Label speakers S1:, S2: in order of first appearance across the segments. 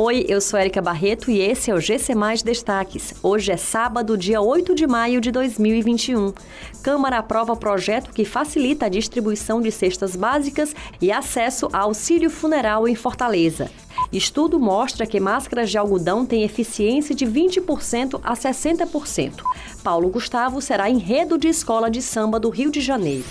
S1: Oi, eu sou Erika Barreto e esse é o GC Mais Destaques. Hoje é sábado, dia 8 de maio de 2021. Câmara aprova projeto que facilita a distribuição de cestas básicas e acesso a auxílio funeral em Fortaleza. Estudo mostra que máscaras de algodão têm eficiência de 20% a 60%. Paulo Gustavo será enredo de escola de samba do Rio de Janeiro.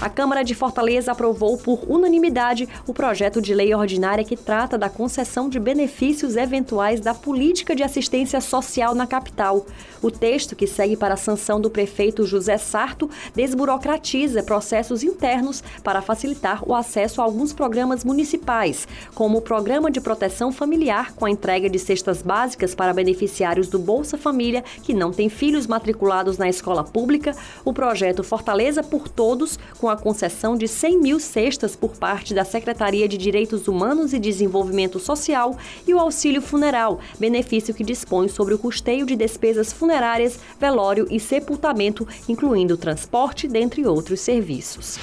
S1: A Câmara de Fortaleza aprovou por unanimidade o projeto de lei ordinária que trata da concessão de benefícios eventuais da política de assistência social na capital. O texto, que segue para a sanção do prefeito José Sarto, desburocratiza processos internos para facilitar o acesso a alguns programas municipais, como o Programa de Proteção Familiar, com a entrega de cestas básicas para beneficiários do Bolsa Família que não têm filhos matriculados na escola pública, o projeto Fortaleza por Todos, com a concessão de 100 mil cestas por parte da Secretaria de Direitos Humanos e Desenvolvimento Social e o auxílio funeral, benefício que dispõe sobre o custeio de despesas funerárias, velório e sepultamento, incluindo transporte, dentre outros serviços.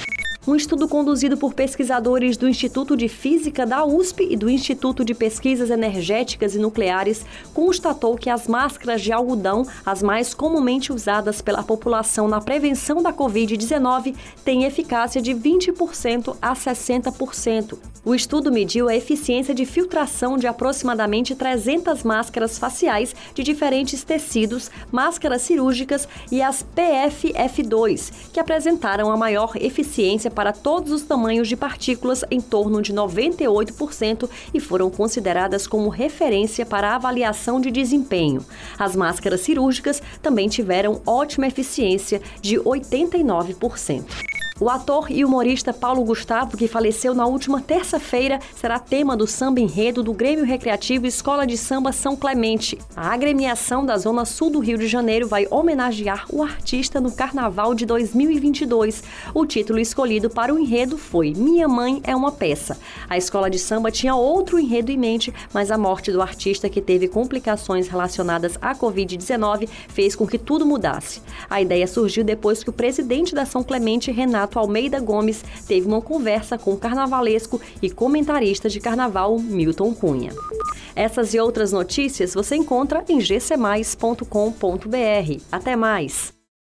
S1: Um estudo conduzido por pesquisadores do Instituto de Física da USP e do Instituto de Pesquisas Energéticas e Nucleares constatou que as máscaras de algodão, as mais comumente usadas pela população na prevenção da Covid-19, têm eficácia de 20% a 60%. O estudo mediu a eficiência de filtração de aproximadamente 300 máscaras faciais de diferentes tecidos, máscaras cirúrgicas e as PFF2, que apresentaram a maior eficiência para todos os tamanhos de partículas em torno de 98% e foram consideradas como referência para avaliação de desempenho. As máscaras cirúrgicas também tiveram ótima eficiência de 89%. O ator e humorista Paulo Gustavo, que faleceu na última terça-feira, será tema do samba enredo do Grêmio Recreativo Escola de Samba São Clemente. A agremiação da Zona Sul do Rio de Janeiro vai homenagear o artista no Carnaval de 2022. O título escolhido para o enredo foi Minha Mãe é uma Peça. A escola de samba tinha outro enredo em mente, mas a morte do artista, que teve complicações relacionadas à Covid-19, fez com que tudo mudasse. A ideia surgiu depois que o presidente da São Clemente, Renato Renato Almeida Gomes teve uma conversa com o carnavalesco e comentarista de carnaval Milton Cunha. Essas e outras notícias você encontra em gcmais.com.br. Até mais!